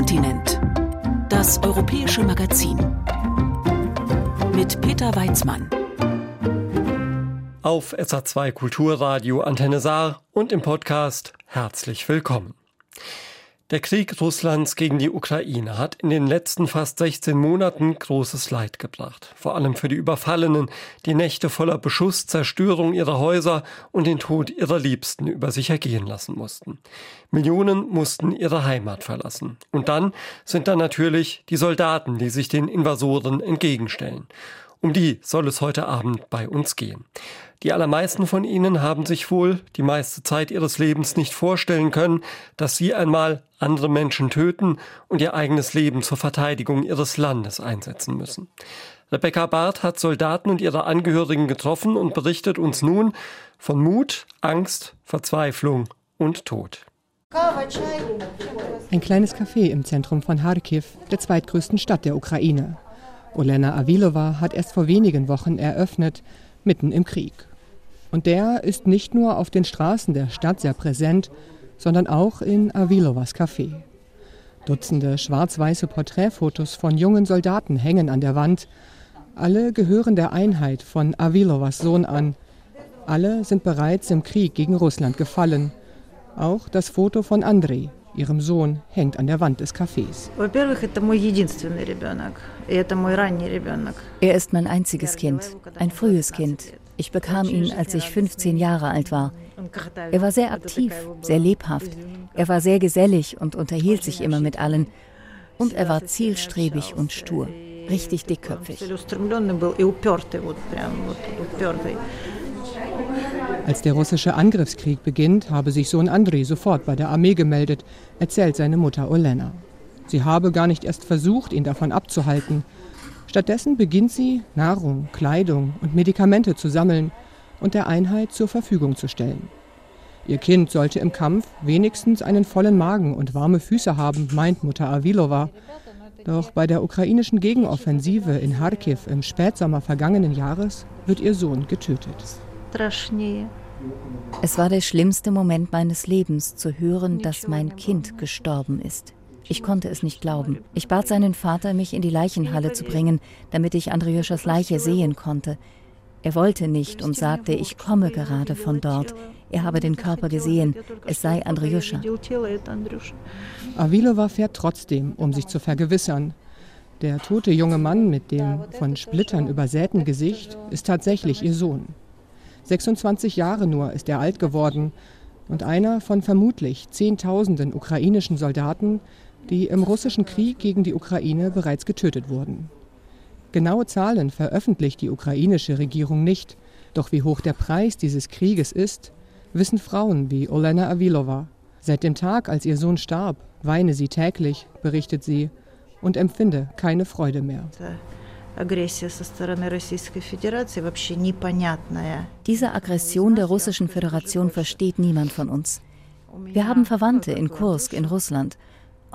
Kontinent. Das europäische Magazin. Mit Peter Weizmann. Auf SA2 Kulturradio Antenne Saar und im Podcast herzlich willkommen. Der Krieg Russlands gegen die Ukraine hat in den letzten fast 16 Monaten großes Leid gebracht. Vor allem für die Überfallenen, die Nächte voller Beschuss, Zerstörung ihrer Häuser und den Tod ihrer Liebsten über sich ergehen lassen mussten. Millionen mussten ihre Heimat verlassen. Und dann sind da natürlich die Soldaten, die sich den Invasoren entgegenstellen. Um die soll es heute Abend bei uns gehen. Die allermeisten von ihnen haben sich wohl die meiste Zeit ihres Lebens nicht vorstellen können, dass sie einmal andere Menschen töten und ihr eigenes Leben zur Verteidigung ihres Landes einsetzen müssen. Rebecca Barth hat Soldaten und ihre Angehörigen getroffen und berichtet uns nun von Mut, Angst, Verzweiflung und Tod. Ein kleines Café im Zentrum von Kharkiv, der zweitgrößten Stadt der Ukraine. Olena Avilova hat erst vor wenigen Wochen eröffnet, mitten im Krieg. Und der ist nicht nur auf den Straßen der Stadt sehr präsent, sondern auch in Avilovas Café. Dutzende schwarz-weiße Porträtfotos von jungen Soldaten hängen an der Wand. Alle gehören der Einheit von Avilovas Sohn an. Alle sind bereits im Krieg gegen Russland gefallen. Auch das Foto von Andrei, ihrem Sohn, hängt an der Wand des Cafés. Er ist mein einziges Kind, ein frühes Kind. Ich bekam ihn, als ich 15 Jahre alt war. Er war sehr aktiv, sehr lebhaft. Er war sehr gesellig und unterhielt sich immer mit allen. Und er war zielstrebig und stur, richtig dickköpfig. Als der russische Angriffskrieg beginnt, habe sich Sohn Andrei sofort bei der Armee gemeldet, erzählt seine Mutter Olena. Sie habe gar nicht erst versucht, ihn davon abzuhalten. Stattdessen beginnt sie, Nahrung, Kleidung und Medikamente zu sammeln und der Einheit zur Verfügung zu stellen. Ihr Kind sollte im Kampf wenigstens einen vollen Magen und warme Füße haben, meint Mutter Avilova. Doch bei der ukrainischen Gegenoffensive in Kharkiv im Spätsommer vergangenen Jahres wird ihr Sohn getötet. Es war der schlimmste Moment meines Lebens, zu hören, dass mein Kind gestorben ist. Ich konnte es nicht glauben. Ich bat seinen Vater, mich in die Leichenhalle zu bringen, damit ich Andrioschas Leiche sehen konnte. Er wollte nicht und sagte, ich komme gerade von dort. Er habe den Körper gesehen. Es sei Andriuscha. Avilova fährt trotzdem, um sich zu vergewissern. Der tote junge Mann mit dem von Splittern übersäten Gesicht ist tatsächlich ihr Sohn. 26 Jahre nur ist er alt geworden und einer von vermutlich Zehntausenden ukrainischen Soldaten, die im russischen Krieg gegen die Ukraine bereits getötet wurden. Genaue Zahlen veröffentlicht die ukrainische Regierung nicht, doch wie hoch der Preis dieses Krieges ist, wissen Frauen wie Olena Avilova. Seit dem Tag, als ihr Sohn starb, weine sie täglich, berichtet sie, und empfinde keine Freude mehr. Diese Aggression der Russischen Föderation versteht niemand von uns. Wir haben Verwandte in Kursk in Russland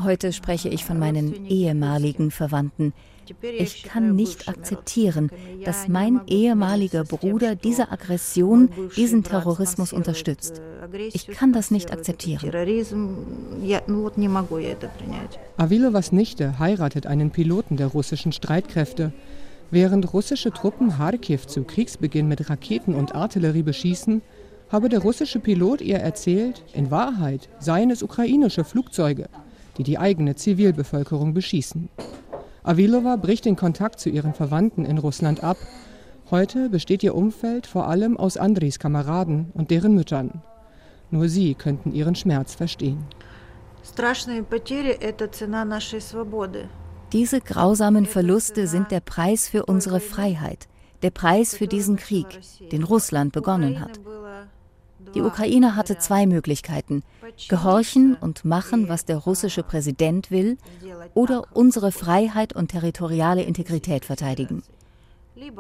Heute spreche ich von meinen ehemaligen Verwandten. Ich kann nicht akzeptieren, dass mein ehemaliger Bruder diese Aggression, diesen Terrorismus unterstützt. Ich kann das nicht akzeptieren. Avilovas Nichte heiratet einen Piloten der russischen Streitkräfte. Während russische Truppen Kharkiv zu Kriegsbeginn mit Raketen und Artillerie beschießen, habe der russische Pilot ihr erzählt, in Wahrheit seien es ukrainische Flugzeuge die die eigene Zivilbevölkerung beschießen. Avilova bricht den Kontakt zu ihren Verwandten in Russland ab. Heute besteht ihr Umfeld vor allem aus Andris Kameraden und deren Müttern. Nur sie könnten ihren Schmerz verstehen. Diese grausamen Verluste sind der Preis für unsere Freiheit, der Preis für diesen Krieg, den Russland begonnen hat. Die Ukraine hatte zwei Möglichkeiten. Gehorchen und machen, was der russische Präsident will, oder unsere Freiheit und territoriale Integrität verteidigen.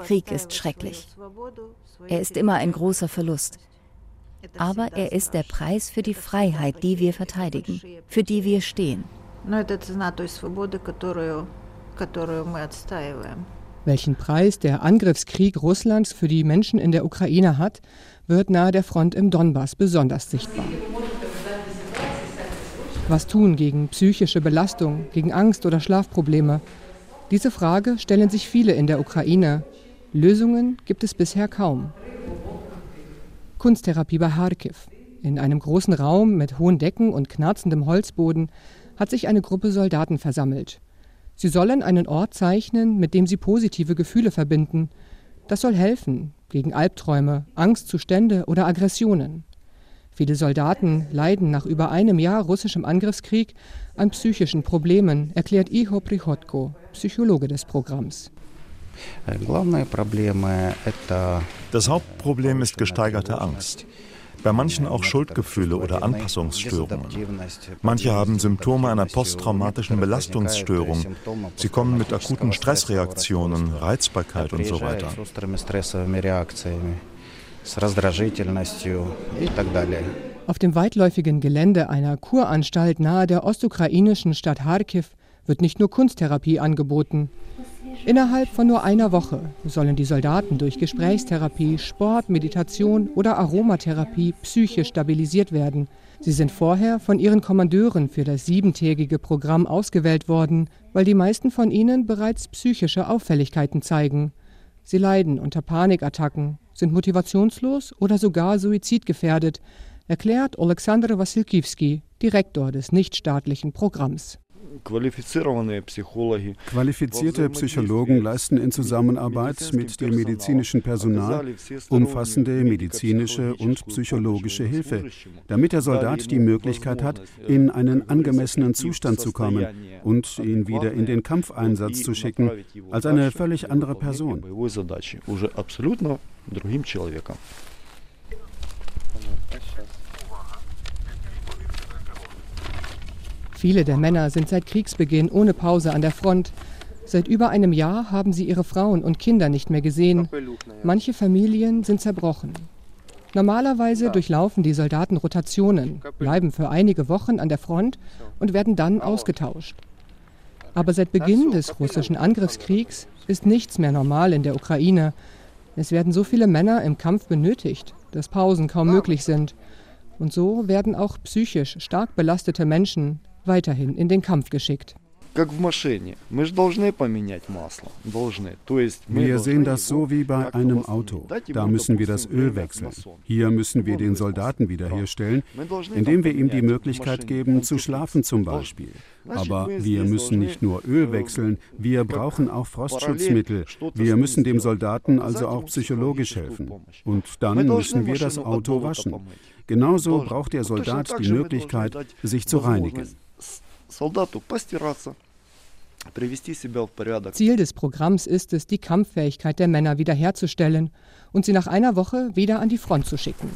Krieg ist schrecklich. Er ist immer ein großer Verlust. Aber er ist der Preis für die Freiheit, die wir verteidigen, für die wir stehen. Welchen Preis der Angriffskrieg Russlands für die Menschen in der Ukraine hat, wird nahe der Front im Donbass besonders sichtbar. Was tun gegen psychische Belastung, gegen Angst oder Schlafprobleme? Diese Frage stellen sich viele in der Ukraine. Lösungen gibt es bisher kaum. Kunsttherapie bei Kharkiv. In einem großen Raum mit hohen Decken und knarzendem Holzboden hat sich eine Gruppe Soldaten versammelt. Sie sollen einen Ort zeichnen, mit dem sie positive Gefühle verbinden. Das soll helfen gegen Albträume, Angstzustände oder Aggressionen. Viele Soldaten leiden nach über einem Jahr russischem Angriffskrieg an psychischen Problemen, erklärt Iho Prichotko, Psychologe des Programms. Das Hauptproblem ist gesteigerte Angst. Bei manchen auch Schuldgefühle oder Anpassungsstörungen. Manche haben Symptome einer posttraumatischen Belastungsstörung. Sie kommen mit akuten Stressreaktionen, Reizbarkeit und so weiter. Auf dem weitläufigen Gelände einer Kuranstalt nahe der ostukrainischen Stadt Kharkiv wird nicht nur Kunsttherapie angeboten. Innerhalb von nur einer Woche sollen die Soldaten durch Gesprächstherapie, Sport, Meditation oder Aromatherapie psychisch stabilisiert werden. Sie sind vorher von ihren Kommandeuren für das siebentägige Programm ausgewählt worden, weil die meisten von ihnen bereits psychische Auffälligkeiten zeigen. Sie leiden unter Panikattacken, sind motivationslos oder sogar suizidgefährdet, erklärt Alexander Wassilkiewski, Direktor des nichtstaatlichen Programms. Qualifizierte Psychologen leisten in Zusammenarbeit mit dem medizinischen Personal umfassende medizinische und psychologische Hilfe, damit der Soldat die Möglichkeit hat, in einen angemessenen Zustand zu kommen und ihn wieder in den Kampfeinsatz zu schicken, als eine völlig andere Person. Viele der Männer sind seit Kriegsbeginn ohne Pause an der Front. Seit über einem Jahr haben sie ihre Frauen und Kinder nicht mehr gesehen. Manche Familien sind zerbrochen. Normalerweise durchlaufen die Soldaten Rotationen, bleiben für einige Wochen an der Front und werden dann ausgetauscht. Aber seit Beginn des russischen Angriffskriegs ist nichts mehr normal in der Ukraine. Es werden so viele Männer im Kampf benötigt, dass Pausen kaum möglich sind. Und so werden auch psychisch stark belastete Menschen weiterhin in den Kampf geschickt. Wir sehen das so wie bei einem Auto. Da müssen wir das Öl wechseln. Hier müssen wir den Soldaten wiederherstellen, indem wir ihm die Möglichkeit geben, zu schlafen zum Beispiel. Aber wir müssen nicht nur Öl wechseln, wir brauchen auch Frostschutzmittel. Wir müssen dem Soldaten also auch psychologisch helfen. Und dann müssen wir das Auto waschen. Genauso braucht der Soldat die Möglichkeit, sich zu reinigen. Ziel des Programms ist es, die Kampffähigkeit der Männer wiederherzustellen und sie nach einer Woche wieder an die Front zu schicken.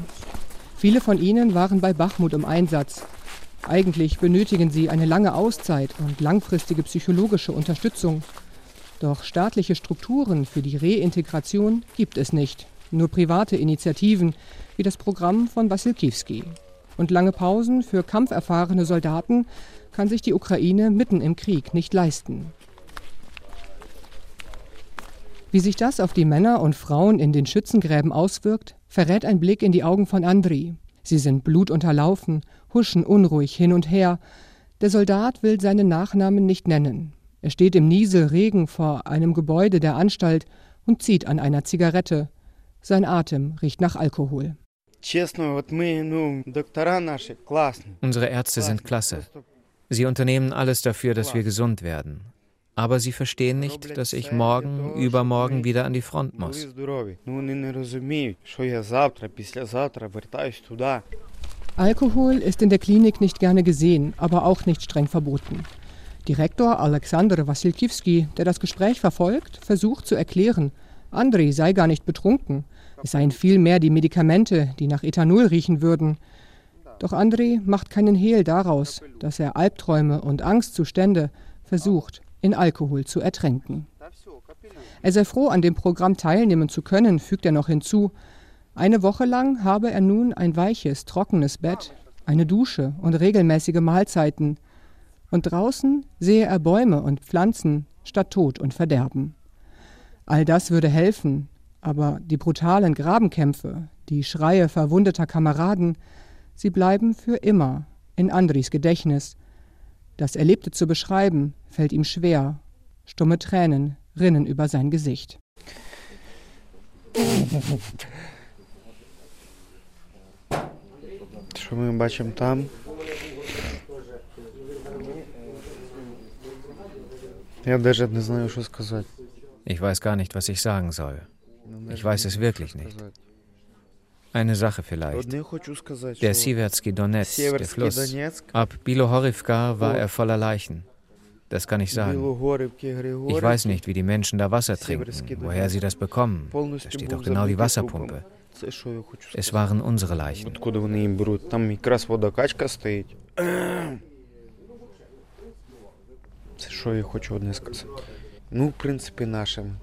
Viele von ihnen waren bei Bachmut im Einsatz. Eigentlich benötigen sie eine lange Auszeit und langfristige psychologische Unterstützung. Doch staatliche Strukturen für die Reintegration gibt es nicht, nur private Initiativen wie das Programm von Wassilkiewski. Und lange Pausen für kampferfahrene Soldaten kann sich die Ukraine mitten im Krieg nicht leisten. Wie sich das auf die Männer und Frauen in den Schützengräben auswirkt, verrät ein Blick in die Augen von Andri. Sie sind blutunterlaufen, huschen unruhig hin und her. Der Soldat will seinen Nachnamen nicht nennen. Er steht im Nieselregen vor einem Gebäude der Anstalt und zieht an einer Zigarette. Sein Atem riecht nach Alkohol. Unsere Ärzte sind klasse. Sie unternehmen alles dafür, dass wir gesund werden. Aber sie verstehen nicht, dass ich morgen, übermorgen wieder an die Front muss. Alkohol ist in der Klinik nicht gerne gesehen, aber auch nicht streng verboten. Direktor Alexander Wassilkiewski, der das Gespräch verfolgt, versucht zu erklären, Andrei sei gar nicht betrunken. Es seien vielmehr die Medikamente, die nach Ethanol riechen würden. Doch André macht keinen Hehl daraus, dass er Albträume und Angstzustände versucht, in Alkohol zu ertränken. Er sei froh, an dem Programm teilnehmen zu können, fügt er noch hinzu. Eine Woche lang habe er nun ein weiches, trockenes Bett, eine Dusche und regelmäßige Mahlzeiten. Und draußen sehe er Bäume und Pflanzen statt Tod und Verderben. All das würde helfen, aber die brutalen Grabenkämpfe, die Schreie verwundeter Kameraden, Sie bleiben für immer in Andris Gedächtnis Das Erlebte zu beschreiben, fällt ihm schwer. Stumme Tränen rinnen über sein Gesicht. Що ми бачимо там? Я навіть не знаю, що сказати. Ich weiß gar nicht, was ich sagen soll. Ich weiß es wirklich nicht. Eine Sache vielleicht. Der Siversky Donetsk, der Fluss. Ab Bilohorivka war er voller Leichen. Das kann ich sagen. Ich weiß nicht, wie die Menschen da Wasser trinken, woher sie das bekommen. Da steht auch genau die Wasserpumpe. Es waren unsere Leichen. Це що я хочу одне сказати. Ну, в принципі, нашим.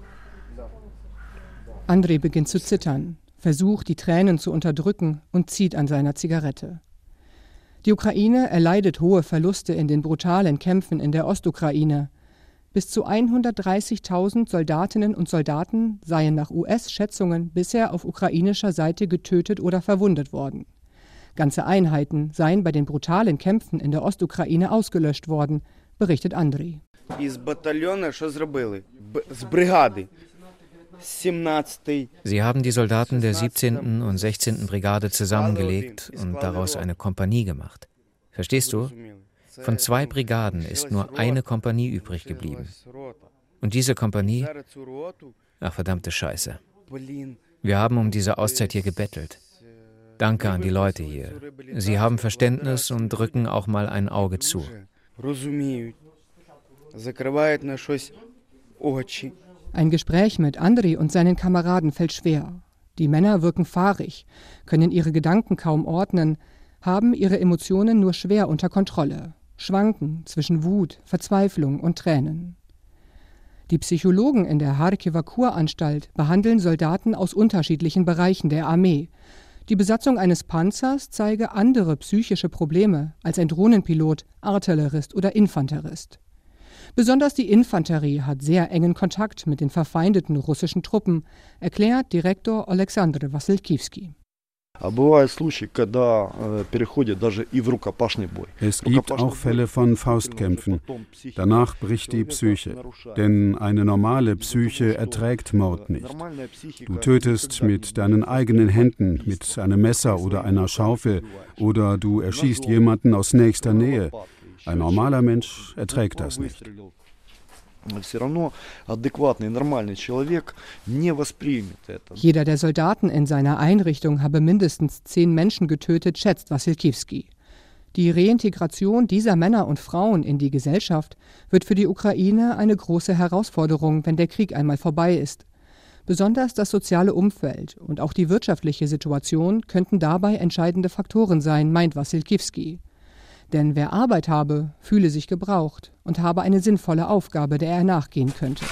André beginnt zu zittern, versucht, die Tränen zu unterdrücken und zieht an seiner Zigarette. Die Ukraine erleidet hohe Verluste in den brutalen Kämpfen in der Ostukraine. Bis zu 130.000 Soldatinnen und Soldaten seien nach US-Schätzungen bisher auf ukrainischer Seite getötet oder verwundet worden. Ganze Einheiten seien bei den brutalen Kämpfen in der Ostukraine ausgelöscht worden, berichtet Andriy. Із батальйону що зробили? З бригади. Sie haben die Soldaten der 17. und 16. Brigade zusammengelegt und daraus eine Kompanie gemacht. Verstehst du? Von zwei Brigaden ist nur eine Kompanie übrig geblieben. Und diese Kompanie. Ach, verdammte Scheiße. Wir haben um diese Auszeit hier gebettelt. Danke an die Leute hier. Sie haben Verständnis und drücken auch mal ein Auge zu. Ein Gespräch mit Andri und seinen Kameraden fällt schwer. Die Männer wirken fahrig, können ihre Gedanken kaum ordnen, haben ihre Emotionen nur schwer unter Kontrolle, schwanken zwischen Wut, Verzweiflung und Tränen. Die Psychologen in der Harkiver Kuranstalt behandeln Soldaten aus unterschiedlichen Bereichen der Armee. Die Besatzung eines Panzers zeige andere psychische Probleme als ein Drohnenpilot, Artillerist oder Infanterist. Besonders die Infanterie hat sehr engen Kontakt mit den verfeindeten russischen Truppen, erklärt Direktor Alexander Wassilkiewski. Es gibt auch Fälle von Faustkämpfen. Danach bricht die Psyche. Denn eine normale Psyche erträgt Mord nicht. Du tötest mit deinen eigenen Händen, mit einem Messer oder einer Schaufel, oder du erschießt jemanden aus nächster Nähe. Ein normaler Mensch erträgt das nicht. Jeder der Soldaten in seiner Einrichtung habe mindestens zehn Menschen getötet, schätzt Wassilkiewski. Die Reintegration dieser Männer und Frauen in die Gesellschaft wird für die Ukraine eine große Herausforderung, wenn der Krieg einmal vorbei ist. Besonders das soziale Umfeld und auch die wirtschaftliche Situation könnten dabei entscheidende Faktoren sein, meint Wassilkiewski. Denn wer Arbeit habe, fühle sich gebraucht und habe eine sinnvolle Aufgabe, der er nachgehen könnte.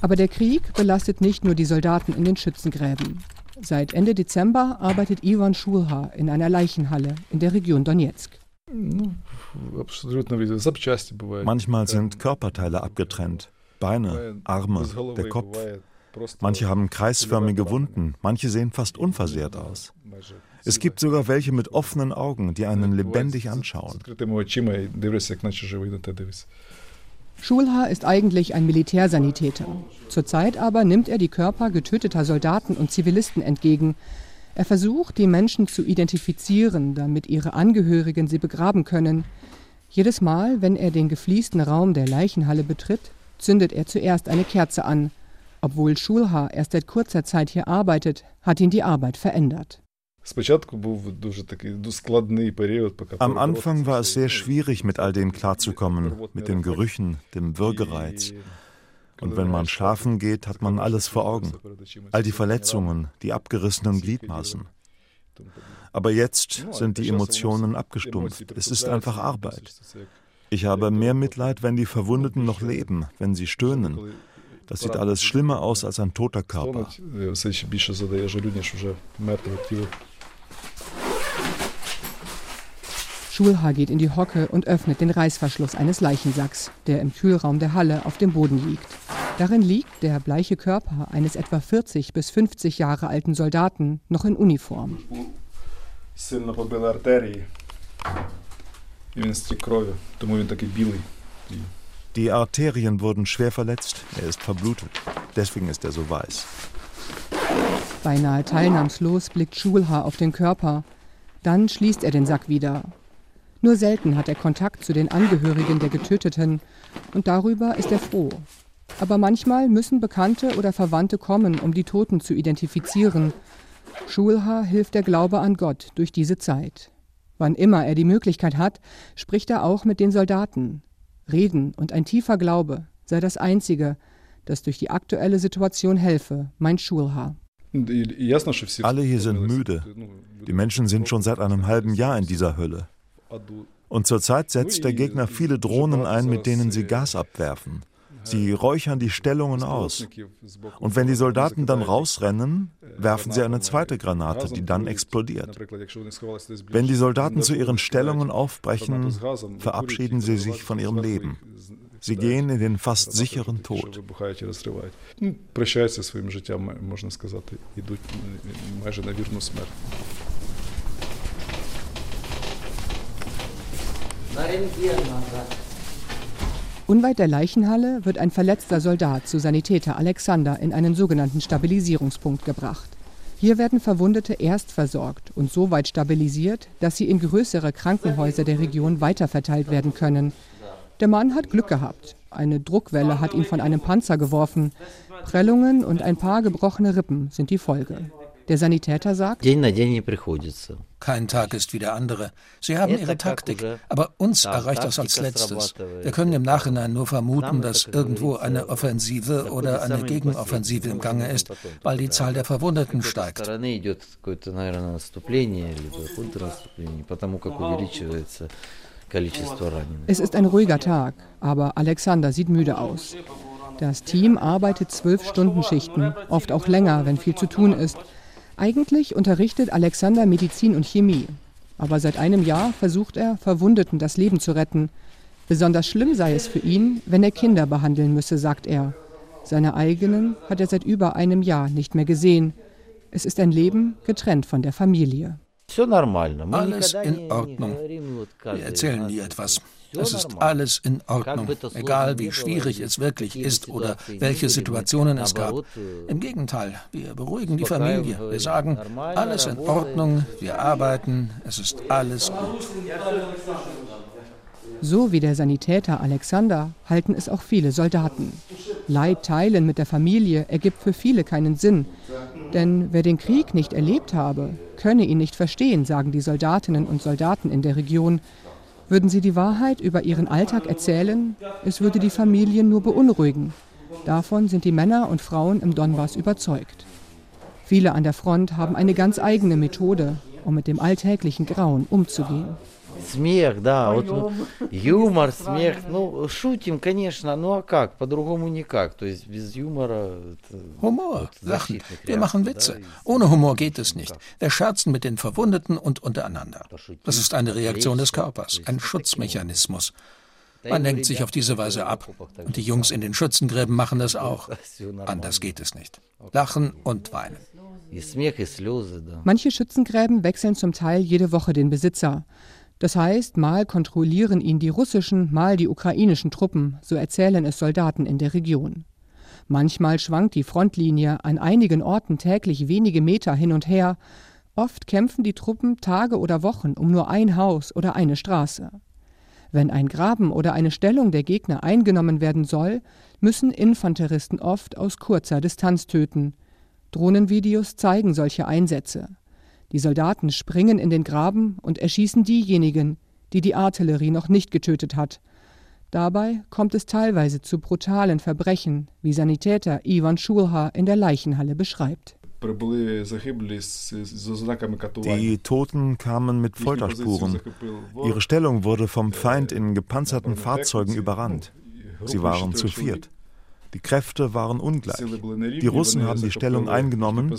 Aber der Krieg belastet nicht nur die Soldaten in den Schützengräben. Seit Ende Dezember arbeitet Ivan Schulha in einer Leichenhalle in der Region Donetsk. Manchmal sind Körperteile abgetrennt. Beine, Arme, der Kopf. Manche haben kreisförmige Wunden, manche sehen fast unversehrt aus. Es gibt sogar welche mit offenen Augen, die einen lebendig anschauen. Schulha ist eigentlich ein Militärsanitäter. Zurzeit aber nimmt er die Körper getöteter Soldaten und Zivilisten entgegen. Er versucht, die Menschen zu identifizieren, damit ihre Angehörigen sie begraben können. Jedes Mal, wenn er den gefliesten Raum der Leichenhalle betritt, zündet er zuerst eine Kerze an – obwohl Schulha erst seit kurzer Zeit hier arbeitet, hat ihn die Arbeit verändert. Am Anfang war es sehr schwierig, mit all dem klarzukommen, mit den Gerüchen, dem Würgereiz. Und wenn man schlafen geht, hat man alles vor Augen. All die Verletzungen, die abgerissenen Gliedmaßen. Aber jetzt sind die Emotionen abgestumpft. Es ist einfach Arbeit. Ich habe mehr Mitleid, wenn die Verwundeten noch leben, wenn sie stöhnen, das sieht alles schlimmer aus als ein toter Körper. Schulha geht in die Hocke und öffnet den Reißverschluss eines Leichensacks, der im Kühlraum der Halle auf dem Boden liegt. Darin liegt der bleiche Körper eines etwa 40 bis 50 Jahre alten Soldaten noch in Uniform. Сильно побили артерії. І він стік кров'ю, тому він такий білий. Die Arterien wurden schwer verletzt, er ist verblutet. Deswegen ist er so weiß. Beinahe teilnahmslos blickt Schulhaar auf den Körper. Dann schließt er den Sack wieder. Nur selten hat er Kontakt zu den Angehörigen der Getöteten und darüber ist er froh. Aber manchmal müssen Bekannte oder Verwandte kommen, um die Toten zu identifizieren. Schulhaar hilft der Glaube an Gott durch diese Zeit. Wann immer er die Möglichkeit hat, spricht er auch mit den Soldaten. Reden und ein tiefer Glaube sei das Einzige, das durch die aktuelle Situation helfe, meint Schulhaar. Alle hier sind müde. Die Menschen sind schon seit einem halben Jahr in dieser Hölle. Und zurzeit setzt der Gegner viele Drohnen ein, mit denen sie Gas abwerfen. Sie räuchern die Stellungen aus. Und wenn die Soldaten dann rausrennen, werfen sie eine zweite Granate, die dann explodiert. Wenn die Soldaten zu ihren Stellungen aufbrechen, verabschieden sie sich von ihrem Leben. Sie gehen in den fast sicheren Tod. Unweit der Leichenhalle wird ein verletzter Soldat zu Sanitäter Alexander in einen sogenannten Stabilisierungspunkt gebracht. Hier werden Verwundete erst versorgt und so weit stabilisiert, dass sie in größere Krankenhäuser der Region weiterverteilt werden können. Der Mann hat Glück gehabt. Eine Druckwelle hat ihn von einem Panzer geworfen. Prellungen und ein paar gebrochene Rippen sind die Folge. Der Sanitäter sagt, kein Tag ist wie der andere. Sie haben ihre Taktik, aber uns erreicht das als letztes. Wir können im Nachhinein nur vermuten, dass irgendwo eine Offensive oder eine Gegenoffensive im Gange ist, weil die Zahl der Verwundeten steigt. Es ist ein ruhiger Tag, aber Alexander sieht müde aus. Das Team arbeitet zwölf Stunden Schichten, oft auch länger, wenn viel zu tun ist. Eigentlich unterrichtet Alexander Medizin und Chemie. Aber seit einem Jahr versucht er, Verwundeten das Leben zu retten. Besonders schlimm sei es für ihn, wenn er Kinder behandeln müsse, sagt er. Seine eigenen hat er seit über einem Jahr nicht mehr gesehen. Es ist ein Leben getrennt von der Familie. Alles in Ordnung. Wir erzählen nie etwas. Es ist alles in Ordnung, egal wie schwierig es wirklich ist oder welche Situationen es gab. Im Gegenteil, wir beruhigen die Familie. Wir sagen, alles in Ordnung, wir arbeiten, es ist alles gut. So wie der Sanitäter Alexander halten es auch viele Soldaten. Leid teilen mit der Familie ergibt für viele keinen Sinn. Denn wer den Krieg nicht erlebt habe, könne ihn nicht verstehen, sagen die Soldatinnen und Soldaten in der Region. Würden sie die Wahrheit über ihren Alltag erzählen, es würde die Familien nur beunruhigen. Davon sind die Männer und Frauen im Donbass überzeugt. Viele an der Front haben eine ganz eigene Methode, um mit dem alltäglichen Grauen umzugehen. Смех, да, вот юмор, смех, ну, шутим, конечно, ну а как, по-другому никак, то есть без юмора... Humor, Lachen, wir machen Witze. Ohne Humor geht es nicht. Wir scherzen mit den Verwundeten und untereinander. Das ist eine Reaktion des Körpers, ein Schutzmechanismus. Man lenkt sich auf diese Weise ab. Und die Jungs in den Schützengräben machen das auch. Anders geht es nicht. Lachen und weinen. Manche Schützengräben wechseln zum Teil jede Woche den Besitzer. Das heißt, mal kontrollieren ihn die russischen, mal die ukrainischen Truppen, so erzählen es Soldaten in der Region. Manchmal schwankt die Frontlinie an einigen Orten täglich wenige Meter hin und her. Oft kämpfen die Truppen Tage oder Wochen um nur ein Haus oder eine Straße. Wenn ein Graben oder eine Stellung der Gegner eingenommen werden soll, müssen Infanteristen oft aus kurzer Distanz töten. Drohnenvideos zeigen solche Einsätze. Die Soldaten springen in den Graben und erschießen diejenigen, die die Artillerie noch nicht getötet hat. Dabei kommt es teilweise zu brutalen Verbrechen, wie Sanitäter Ivan Schulha in der Leichenhalle beschreibt. Die Toten kamen mit Folterspuren. Ihre Stellung wurde vom Feind in gepanzerten Fahrzeugen überrannt. Sie waren zu viert. Die Kräfte waren ungleich. Die Russen haben die Stellung eingenommen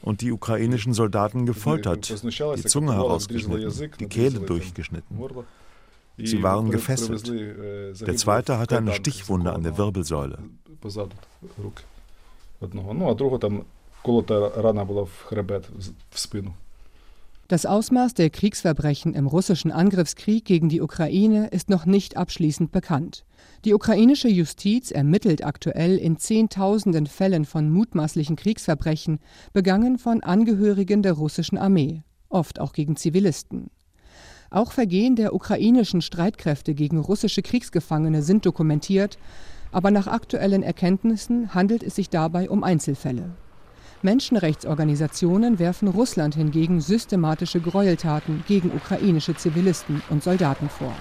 und die ukrainischen Soldaten gefoltert, die Zunge herausgeschnitten, die Kehle durchgeschnitten. Sie waren gefesselt. Der zweite hatte eine Stichwunde an der Wirbelsäule. Das Ausmaß der Kriegsverbrechen im russischen Angriffskrieg gegen die Ukraine ist noch nicht abschließend bekannt. Die ukrainische Justiz ermittelt aktuell in Zehntausenden Fällen von mutmaßlichen Kriegsverbrechen, begangen von Angehörigen der russischen Armee, oft auch gegen Zivilisten. Auch Vergehen der ukrainischen Streitkräfte gegen russische Kriegsgefangene sind dokumentiert, aber nach aktuellen Erkenntnissen handelt es sich dabei um Einzelfälle. Menschenrechtsorganisationen werfen Russland hingegen systematische Gräueltaten gegen ukrainische Zivilisten und Soldaten vor.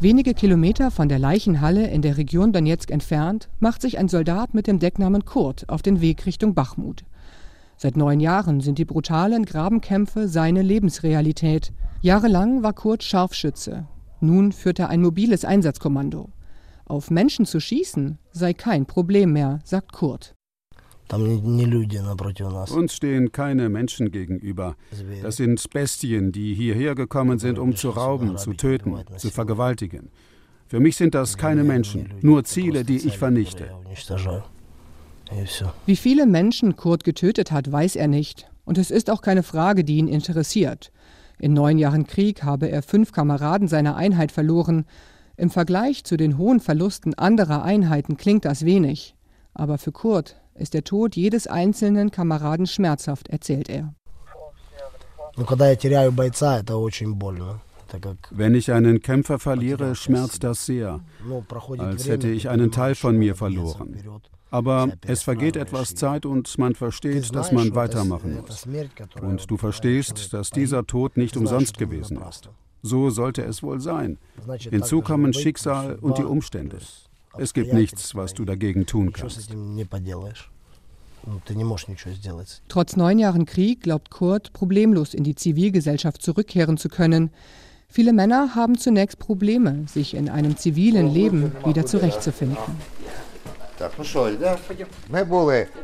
Wenige Kilometer von der Leichenhalle in der Region Donetsk entfernt macht sich ein Soldat mit dem Decknamen Kurt auf den Weg Richtung Bachmut. Seit neun Jahren sind die brutalen Grabenkämpfe seine Lebensrealität. Jahrelang war Kurt Scharfschütze nun führt er ein mobiles Einsatzkommando. Auf Menschen zu schießen sei kein Problem mehr, sagt Kurt. Uns stehen keine Menschen gegenüber. Das sind Bestien, die hierher gekommen sind, um zu rauben, zu töten, zu vergewaltigen. Für mich sind das keine Menschen, nur Ziele, die ich vernichte. Wie viele Menschen Kurt getötet hat, weiß er nicht. Und es ist auch keine Frage, die ihn interessiert. In neun Jahren Krieg habe er fünf Kameraden seiner Einheit verloren. Im Vergleich zu den hohen Verlusten anderer Einheiten klingt das wenig. Aber für Kurt ist der Tod jedes einzelnen Kameraden schmerzhaft, erzählt er. Wenn ich einen Kämpfer verliere, schmerzt das sehr, als hätte ich einen Teil von mir verloren. Aber es vergeht etwas Zeit und man versteht, dass man weitermachen muss. Und du verstehst, dass dieser Tod nicht umsonst gewesen ist. So sollte es wohl sein. Hinzu kommen Schicksal und die Umstände. Es gibt nichts, was du dagegen tun kannst. Trotz neun Jahren Krieg glaubt Kurt, problemlos in die Zivilgesellschaft zurückkehren zu können. Viele Männer haben zunächst Probleme, sich in einem zivilen Leben wieder zurechtzufinden.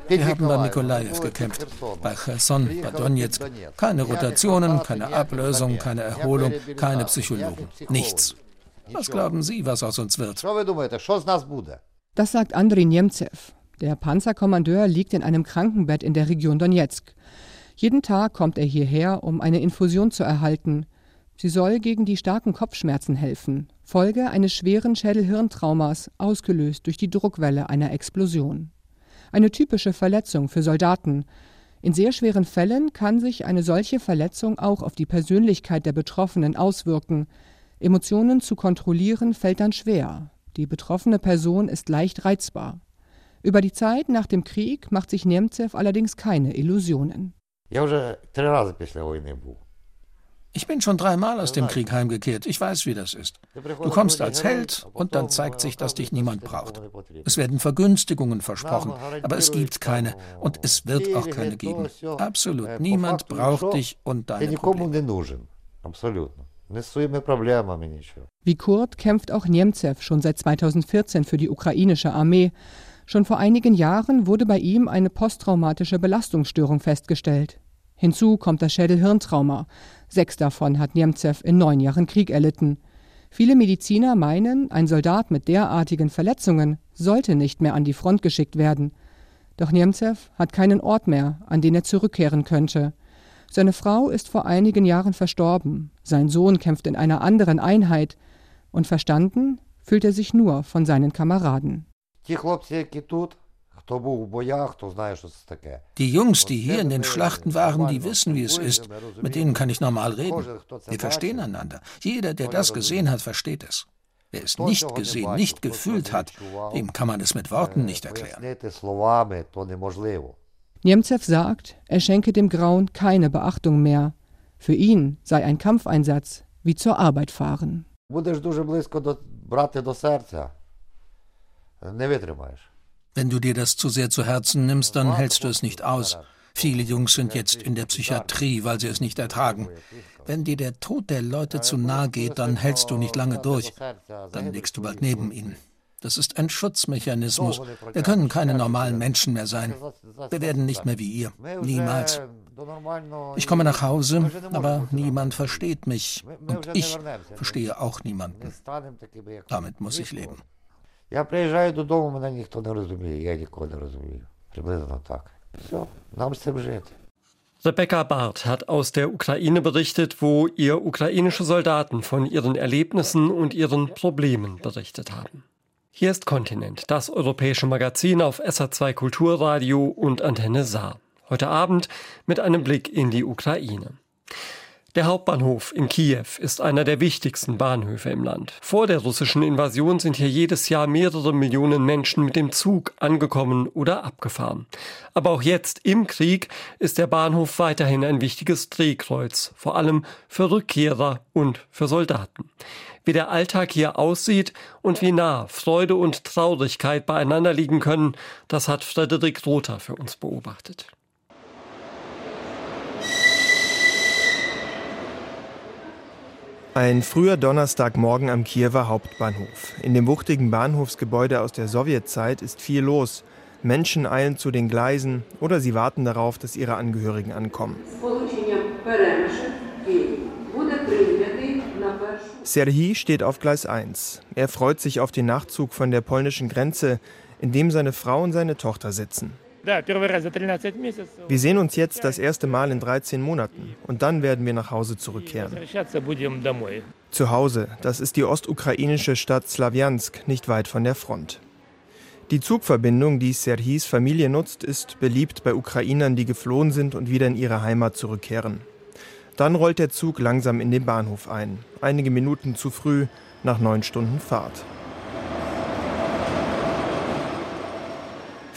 Wir haben bei Nikolaev gekämpft, bei Cherson, bei Donetsk. Keine Rotationen, keine Ablösung, keine Erholung, keine Psychologen. Nichts. Was glauben Sie, was aus uns wird? Das sagt Andriy Nemtsev. Der Panzerkommandeur liegt in einem Krankenbett in der Region Donetsk. Jeden Tag kommt er hierher, um eine Infusion zu erhalten. Sie soll gegen die starken Kopfschmerzen helfen, Folge eines schweren Schädelhirntraumas, ausgelöst durch die Druckwelle einer Explosion. Eine typische Verletzung für Soldaten. In sehr schweren Fällen kann sich eine solche Verletzung auch auf die Persönlichkeit der Betroffenen auswirken. Emotionen zu kontrollieren fällt dann schwer. Die betroffene Person ist leicht reizbar. Über die Zeit nach dem Krieg macht sich Nemzew allerdings keine Illusionen. Я вже три рази після війни був. Ich bin schon dreimal aus dem Krieg heimgekehrt. Ich weiß, wie das ist. Du kommst als Held und dann zeigt sich, dass dich niemand braucht. Es werden Vergünstigungen versprochen, aber es gibt keine und es wird auch keine geben. Absolut niemand braucht dich und deine Probleme. Wie Kurt kämpft auch Nemzew schon seit 2014 für die ukrainische Armee. Schon vor einigen Jahren wurde bei ihm eine posttraumatische Belastungsstörung festgestellt. Hinzu kommt das Schädelhirntrauma. Sechs davon hat Nemzew in neun Jahren Krieg erlitten. Viele Mediziner meinen, ein Soldat mit derartigen Verletzungen sollte nicht mehr an die Front geschickt werden. Doch Nemzew hat keinen Ort mehr, an den er zurückkehren könnte. Seine Frau ist vor einigen Jahren verstorben, sein Sohn kämpft in einer anderen Einheit, und verstanden fühlt er sich nur von seinen Kameraden. Die die Jungs, die hier in den Schlachten waren, die wissen, wie es ist. Mit denen kann ich normal reden. Wir verstehen einander. Jeder, der das gesehen hat, versteht es. Wer es nicht gesehen, nicht gefühlt hat, dem kann man es mit Worten nicht erklären. Nemzew sagt, er schenke dem Grauen keine Beachtung mehr. Für ihn sei ein Kampfeinsatz wie zur Arbeit fahren. Будеш дуже близько брати до серця, не витримаєш. Wenn du dir das zu sehr zu Herzen nimmst, dann hältst du es nicht aus. Viele Jungs sind jetzt in der Psychiatrie, weil sie es nicht ertragen. Wenn dir der Tod der Leute zu nahe geht, dann hältst du nicht lange durch. Dann liegst du bald neben ihnen. Das ist ein Schutzmechanismus. Wir können keine normalen Menschen mehr sein. Wir werden nicht mehr wie ihr. Niemals. Ich komme nach Hause, aber niemand versteht mich. Und ich verstehe auch niemanden. Damit muss ich leben. Я приїжджаю додому, мене ніхто не розуміє, я нікого не розумію. Приблизно так. Все, нам з цим жити. Rebecca Barth hat aus der Ukraine berichtet, wo ihr ukrainische Soldaten von ihren Erlebnissen und ihren Problemen berichtet haben. Hier ist Kontinent, das europäische Magazin auf SA2 Kulturradio und Antenne Saar. Heute Abend mit einem Blick in die Ukraine. Der Hauptbahnhof in Kiew ist einer der wichtigsten Bahnhöfe im Land. Vor der russischen Invasion sind hier jedes Jahr mehrere Millionen Menschen mit dem Zug angekommen oder abgefahren. Aber auch jetzt im Krieg ist der Bahnhof weiterhin ein wichtiges Drehkreuz, vor allem für Rückkehrer und für Soldaten. Wie der Alltag hier aussieht und wie nah Freude und Traurigkeit beieinander liegen können, das hat Frederik Rother für uns beobachtet. Ein früher Donnerstagmorgen am Kiewer Hauptbahnhof. In dem wuchtigen Bahnhofsgebäude aus der Sowjetzeit ist viel los. Menschen eilen zu den Gleisen oder sie warten darauf, dass ihre Angehörigen ankommen. Serhii steht auf Gleis 1. Er freut sich auf den Nachzug von der polnischen Grenze, in dem seine Frau und seine Tochter sitzen. Wir sehen uns jetzt das erste Mal in 13 Monaten und dann werden wir nach Hause zurückkehren. Zu Hause, das ist die ostukrainische Stadt Slawiansk, nicht weit von der Front. Die Zugverbindung, die Serhis Familie nutzt, ist beliebt bei Ukrainern, die geflohen sind und wieder in ihre Heimat zurückkehren. Dann rollt der Zug langsam in den Bahnhof ein, einige Minuten zu früh, nach neun Stunden Fahrt.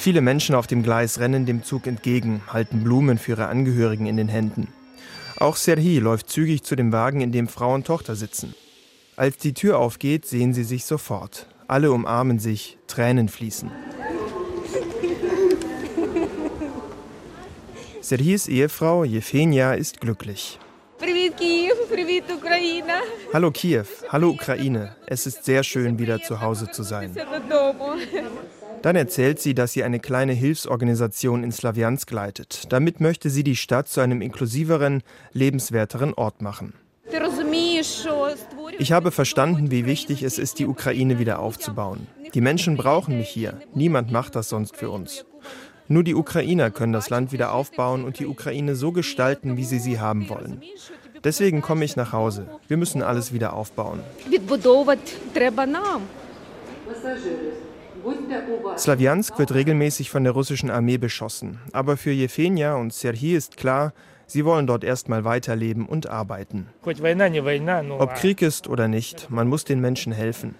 Viele Menschen auf dem Gleis rennen dem Zug entgegen, halten Blumen für ihre Angehörigen in den Händen. Auch Serhi läuft zügig zu dem Wagen, in dem Frau und Tochter sitzen. Als die Tür aufgeht, sehen sie sich sofort. Alle umarmen sich, Tränen fließen. Serhis Ehefrau Jefenia ist glücklich. Hallo Kiew, hallo Ukraine. Es ist sehr schön, wieder zu Hause zu sein. Dann erzählt sie, dass sie eine kleine Hilfsorganisation in Slawiansk leitet. Damit möchte sie die Stadt zu einem inklusiveren, lebenswerteren Ort machen. Ich habe verstanden, wie wichtig es ist, die Ukraine wieder aufzubauen. Die Menschen brauchen mich hier. Niemand macht das sonst für uns. Nur die Ukrainer können das Land wieder aufbauen und die Ukraine so gestalten, wie sie sie haben wollen. Deswegen komme ich nach Hause. Wir müssen alles wieder aufbauen. Slawiansk wird regelmäßig von der russischen Armee beschossen. Aber für Jefenia und Serhii ist klar, sie wollen dort erstmal weiterleben und arbeiten. Ob Krieg ist oder nicht, man muss den Menschen helfen.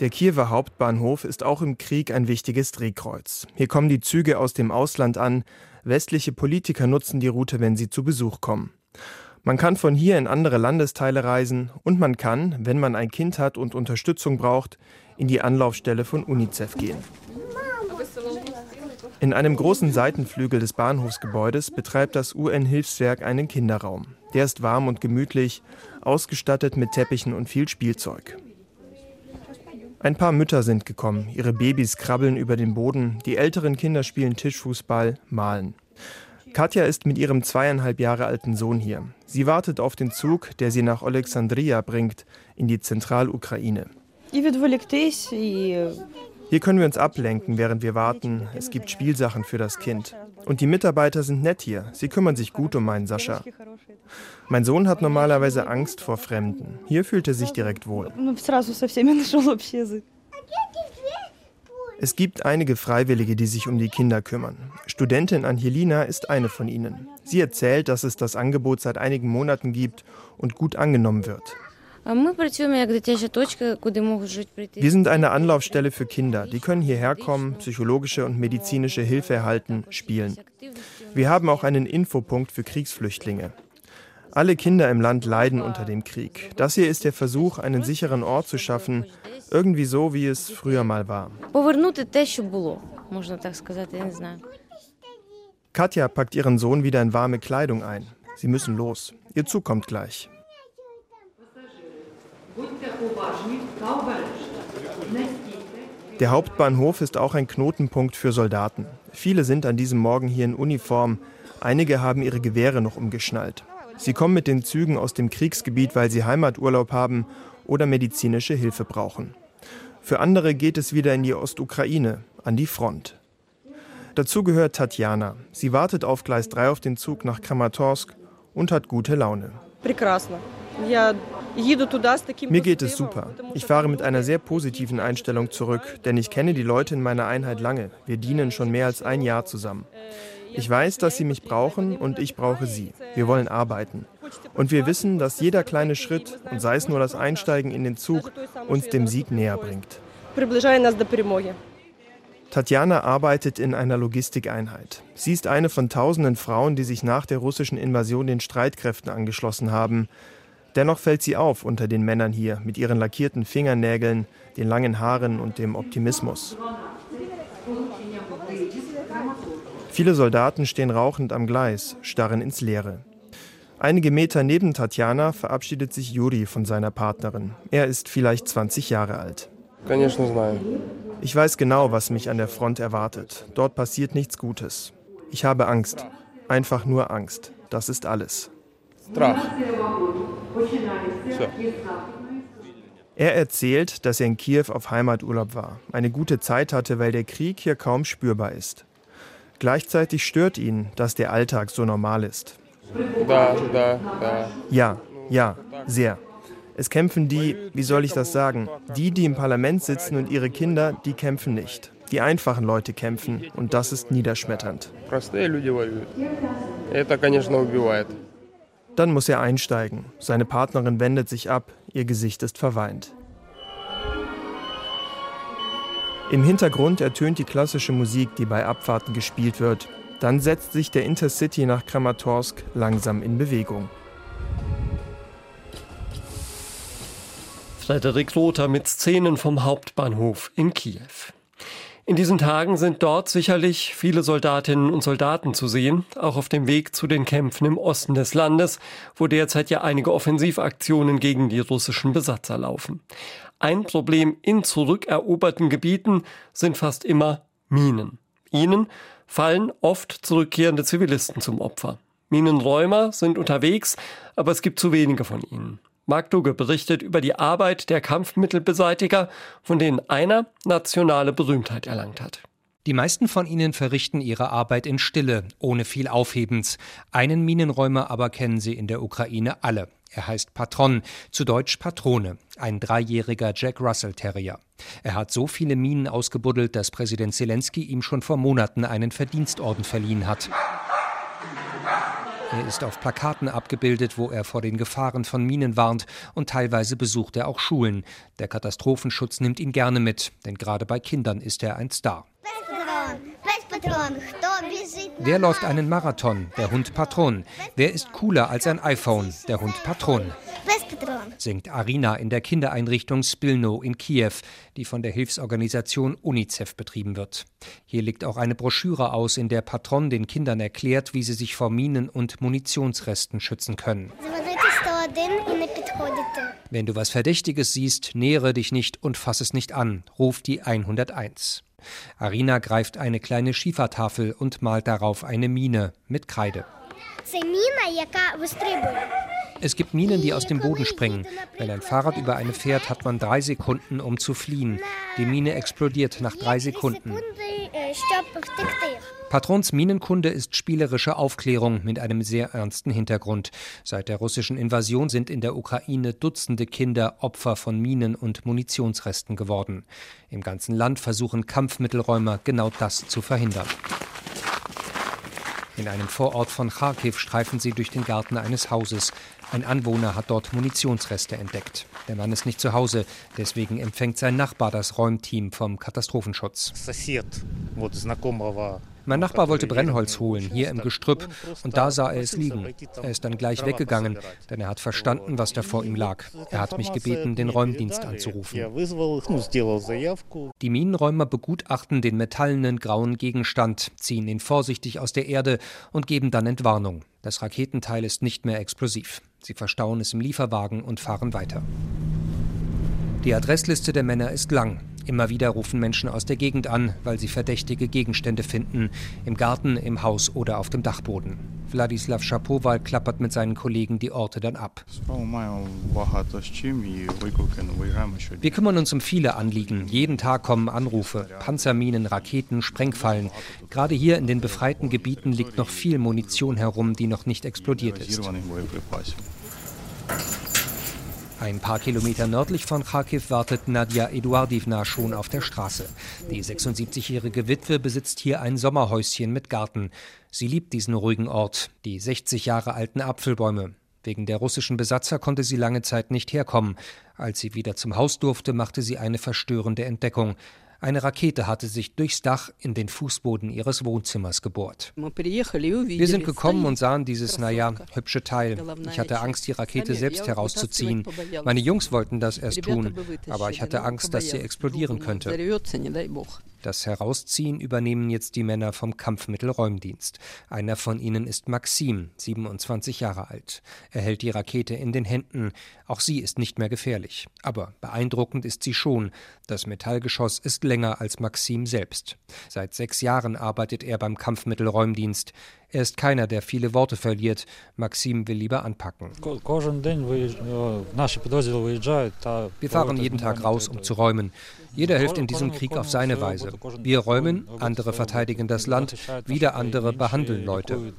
Der Kiewer Hauptbahnhof ist auch im Krieg ein wichtiges Drehkreuz. Hier kommen die Züge aus dem Ausland an. Westliche Politiker nutzen die Route, wenn sie zu Besuch kommen. Man kann von hier in andere Landesteile reisen und man kann, wenn man ein Kind hat und Unterstützung braucht, in die Anlaufstelle von UNICEF gehen. In einem großen Seitenflügel des Bahnhofsgebäudes betreibt das UN-Hilfswerk einen Kinderraum. Der ist warm und gemütlich, ausgestattet mit Teppichen und viel Spielzeug. Ein paar Mütter sind gekommen, ihre Babys krabbeln über den Boden, die älteren Kinder spielen Tischfußball, malen. Katja ist mit ihrem zweieinhalb Jahre alten Sohn hier. Sie wartet auf den Zug, der sie nach Alexandria bringt, in die Zentralukraine. Hier können wir uns ablenken, während wir warten. Es gibt Spielsachen für das Kind. Und die Mitarbeiter sind nett hier. Sie kümmern sich gut um meinen Sascha. Mein Sohn hat normalerweise Angst vor Fremden. Hier fühlt er sich direkt wohl. Es gibt einige Freiwillige, die sich um die Kinder kümmern. Studentin Angelina ist eine von ihnen. Sie erzählt, dass es das Angebot seit einigen Monaten gibt und gut angenommen wird. Wir sind eine Anlaufstelle für Kinder. Die können hierher kommen, psychologische und medizinische Hilfe erhalten, spielen. Wir haben auch einen Infopunkt für Kriegsflüchtlinge. Alle Kinder im Land leiden unter dem Krieg. Das hier ist der Versuch, einen sicheren Ort zu schaffen, irgendwie so, wie es früher mal war. Katja packt ihren Sohn wieder in warme Kleidung ein. Sie müssen los. Ihr Zug kommt gleich. Der Hauptbahnhof ist auch ein Knotenpunkt für Soldaten. Viele sind an diesem Morgen hier in Uniform. Einige haben ihre Gewehre noch umgeschnallt. Sie kommen mit den Zügen aus dem Kriegsgebiet, weil sie Heimaturlaub haben oder medizinische Hilfe brauchen. Für andere geht es wieder in die Ostukraine, an die Front. Dazu gehört Tatjana. Sie wartet auf Gleis 3 auf den Zug nach Kramatorsk und hat gute Laune. Mir geht es super. Ich fahre mit einer sehr positiven Einstellung zurück, denn ich kenne die Leute in meiner Einheit lange. Wir dienen schon mehr als ein Jahr zusammen. Ich weiß, dass sie mich brauchen und ich brauche sie. Wir wollen arbeiten. Und wir wissen, dass jeder kleine Schritt, und sei es nur das Einsteigen in den Zug, uns dem Sieg näher bringt. Tatjana arbeitet in einer Logistikeinheit. Sie ist eine von tausenden Frauen, die sich nach der russischen Invasion den Streitkräften angeschlossen haben. Dennoch fällt sie auf unter den Männern hier mit ihren lackierten Fingernägeln, den langen Haaren und dem Optimismus. Viele Soldaten stehen rauchend am Gleis, starren ins Leere. Einige Meter neben Tatjana verabschiedet sich Juri von seiner Partnerin. Er ist vielleicht 20 Jahre alt. Ich weiß genau, was mich an der Front erwartet. Dort passiert nichts Gutes. Ich habe Angst. Einfach nur Angst. Das ist alles. Er erzählt, dass er in Kiew auf Heimaturlaub war, eine gute Zeit hatte, weil der Krieg hier kaum spürbar ist. Gleichzeitig stört ihn, dass der Alltag so normal ist. Ja, ja, sehr. Es kämpfen die, wie soll ich das sagen, die, die im Parlament sitzen und ihre Kinder, die kämpfen nicht. Die einfachen Leute kämpfen und das ist niederschmetternd. Dann muss er einsteigen. Seine Partnerin wendet sich ab, ihr Gesicht ist verweint. Im Hintergrund ertönt die klassische Musik, die bei Abfahrten gespielt wird. Dann setzt sich der Intercity nach Kramatorsk langsam in Bewegung. Frederik Rother mit Szenen vom Hauptbahnhof in Kiew. In diesen Tagen sind dort sicherlich viele Soldatinnen und Soldaten zu sehen, auch auf dem Weg zu den Kämpfen im Osten des Landes, wo derzeit ja einige Offensivaktionen gegen die russischen Besatzer laufen. Ein Problem in zurückeroberten Gebieten sind fast immer Minen. Ihnen fallen oft zurückkehrende Zivilisten zum Opfer. Minenräumer sind unterwegs, aber es gibt zu wenige von ihnen. Mark Dugge berichtet über die Arbeit der Kampfmittelbeseitiger, von denen einer nationale Berühmtheit erlangt hat. Die meisten von ihnen verrichten ihre Arbeit in Stille, ohne viel Aufhebens. Einen Minenräumer aber kennen sie in der Ukraine alle. Er heißt Patron, zu Deutsch Patrone, ein dreijähriger Jack Russell Terrier. Er hat so viele Minen ausgebuddelt, dass Präsident Zelensky ihm schon vor Monaten einen Verdienstorden verliehen hat. Er ist auf Plakaten abgebildet, wo er vor den Gefahren von Minen warnt und teilweise besucht er auch Schulen. Der Katastrophenschutz nimmt ihn gerne mit, denn gerade bei Kindern ist er ein Star. Wer läuft einen Marathon? Der Hund Patron. Wer ist cooler als ein iPhone? Der Hund Patron. Singt Arina in der Kindereinrichtung Spilno in Kiew, die von der Hilfsorganisation UNICEF betrieben wird. Hier liegt auch eine Broschüre aus, in der Patron den Kindern erklärt, wie sie sich vor Minen und Munitionsresten schützen können. Wenn du was Verdächtiges siehst, nähere dich nicht und fass es nicht an, ruft die 101. Arina greift eine kleine Schiefertafel und malt darauf eine Mine mit Kreide. Es gibt Minen, die aus dem Boden springen. Wenn ein Fahrrad über eine fährt, hat man drei Sekunden, um zu fliehen. Die Mine explodiert nach drei Sekunden. Patrons Minenkunde ist spielerische Aufklärung mit einem sehr ernsten Hintergrund. Seit der russischen Invasion sind in der Ukraine Dutzende Kinder Opfer von Minen und Munitionsresten geworden. Im ganzen Land versuchen Kampfmittelräumer genau das zu verhindern. In einem Vorort von Kharkiv streifen sie durch den Garten eines Hauses. Ein Anwohner hat dort Munitionsreste entdeckt. Der Mann ist nicht zu Hause, deswegen empfängt sein Nachbar das Räumteam vom Katastrophenschutz. Mein Nachbar wollte Brennholz holen, hier im Gestrüpp, und da sah er es liegen. Er ist dann gleich weggegangen, denn er hat verstanden, was da vor ihm lag. Er hat mich gebeten, den Räumdienst anzurufen. Die Minenräumer begutachten den metallenen grauen Gegenstand, ziehen ihn vorsichtig aus der Erde und geben dann Entwarnung. Das Raketenteil ist nicht mehr explosiv. Sie verstauen es im Lieferwagen und fahren weiter. Die Adressliste der Männer ist lang. Immer wieder rufen Menschen aus der Gegend an, weil sie verdächtige Gegenstände finden, im Garten, im Haus oder auf dem Dachboden. Wladislav Schapowal klappert mit seinen Kollegen die Orte dann ab. Wir kümmern uns um viele Anliegen. Jeden Tag kommen Anrufe. Panzerminen, Raketen, Sprengfallen. Gerade hier in den befreiten Gebieten liegt noch viel Munition herum, die noch nicht explodiert ist. Ein paar Kilometer nördlich von Kharkiv wartet Nadja Eduardivna schon auf der Straße. Die 76-jährige Witwe besitzt hier ein Sommerhäuschen mit Garten. Sie liebt diesen ruhigen Ort, die 60 Jahre alten Apfelbäume. Wegen der russischen Besatzer konnte sie lange Zeit nicht herkommen. Als sie wieder zum Haus durfte, machte sie eine verstörende Entdeckung. Eine Rakete hatte sich durchs Dach in den Fußboden ihres Wohnzimmers gebohrt. Wir sind gekommen und sahen dieses, naja, hübsche Teil. Ich hatte Angst, die Rakete selbst herauszuziehen. Meine Jungs wollten das erst tun, aber ich hatte Angst, dass sie explodieren könnte. Das Herausziehen übernehmen jetzt die Männer vom Kampfmittelräumdienst. Einer von ihnen ist Maxim, 27 Jahre alt. Er hält die Rakete in den Händen. Auch sie ist nicht mehr gefährlich. Aber beeindruckend ist sie schon. Das Metallgeschoss ist länger als Maxim selbst. Seit sechs Jahren arbeitet er beim Kampfmittelräumdienst. Er ist keiner, der viele Worte verliert. Maxim will lieber anpacken. Wir fahren jeden Tag raus, um zu räumen. Jeder hilft in diesem Krieg auf seine Weise. Wir räumen, andere verteidigen das Land, wieder andere behandeln Leute.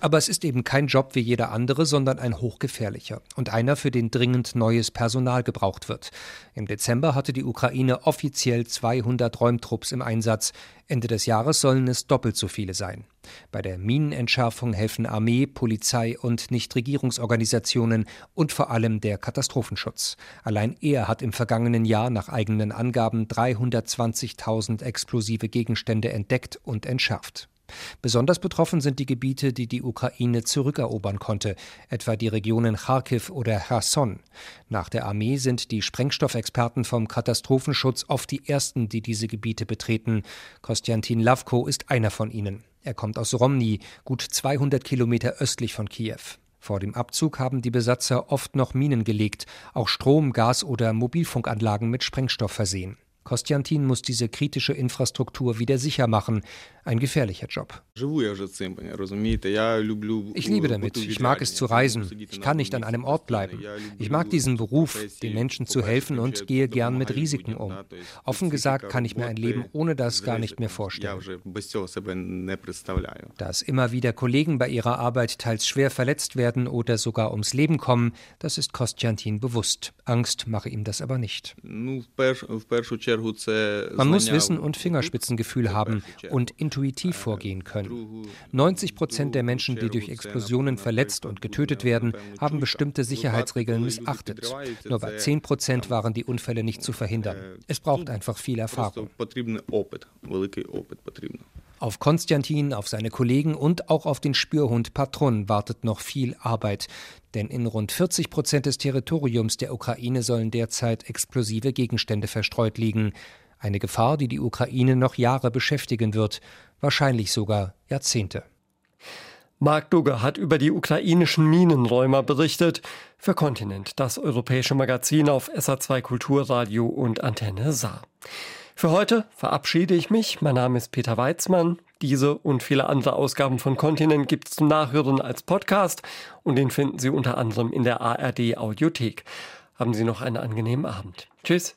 Aber es ist eben kein Job wie jeder andere, sondern ein hochgefährlicher und einer, für den dringend neues Personal gebraucht wird. Im Dezember hatte die Ukraine offiziell 200 Räumtrupps im Einsatz. Ende des Jahres sollen es doppelt so viele sein. Bei der Minenentschärfung helfen Armee, Polizei und Nichtregierungsorganisationen und vor allem der Katastrophenschutz. Allein er hat im vergangenen Jahr nach eigenen Angaben 320.000 explosive Gegenstände entdeckt und entschärft. Besonders betroffen sind die Gebiete, die die Ukraine zurückerobern konnte, etwa die Regionen Kharkiv oder Cherson. Nach der Armee sind die Sprengstoffexperten vom Katastrophenschutz oft die ersten, die diese Gebiete betreten. Kostjantin Lavko ist einer von ihnen. Er kommt aus Romny, gut 200 Kilometer östlich von Kiew. Vor dem Abzug haben die Besatzer oft noch Minen gelegt, auch Strom, Gas oder Mobilfunkanlagen mit Sprengstoff versehen. Kostjantin muss diese kritische Infrastruktur wieder sicher machen. Ein gefährlicher Job. Ich liebe damit. Ich mag es zu reisen. Ich kann nicht an einem Ort bleiben. Ich mag diesen Beruf, den Menschen zu helfen und gehe gern mit Risiken um. Offen gesagt kann ich mir ein Leben ohne das gar nicht mehr vorstellen. Dass immer wieder Kollegen bei ihrer Arbeit teils schwer verletzt werden oder sogar ums Leben kommen, das ist Kostjantin bewusst. Angst mache ihm das aber nicht. Man muss Wissen und Fingerspitzengefühl haben und intuitiv vorgehen können. 90 Prozent der Menschen, die durch Explosionen verletzt und getötet werden, haben bestimmte Sicherheitsregeln missachtet. Nur bei 10 Prozent waren die Unfälle nicht zu verhindern. Es braucht einfach viel Erfahrung. Auf Konstantin, auf seine Kollegen und auch auf den Spürhund Patron wartet noch viel Arbeit. Denn in rund 40 Prozent des Territoriums der Ukraine sollen derzeit explosive Gegenstände verstreut liegen. Eine Gefahr, die die Ukraine noch Jahre beschäftigen wird, wahrscheinlich sogar Jahrzehnte. Mark Dugge hat über die ukrainischen Minenräumer berichtet. Für Kontinent, das europäische Magazin auf SA2 Kulturradio und Antenne Saar. Für heute verabschiede ich mich. Mein Name ist Peter Weizmann. Diese und viele andere Ausgaben von Kontinent gibt es zum Nachhören als Podcast und den finden Sie unter anderem in der ARD Audiothek. Haben Sie noch einen angenehmen Abend. Tschüss.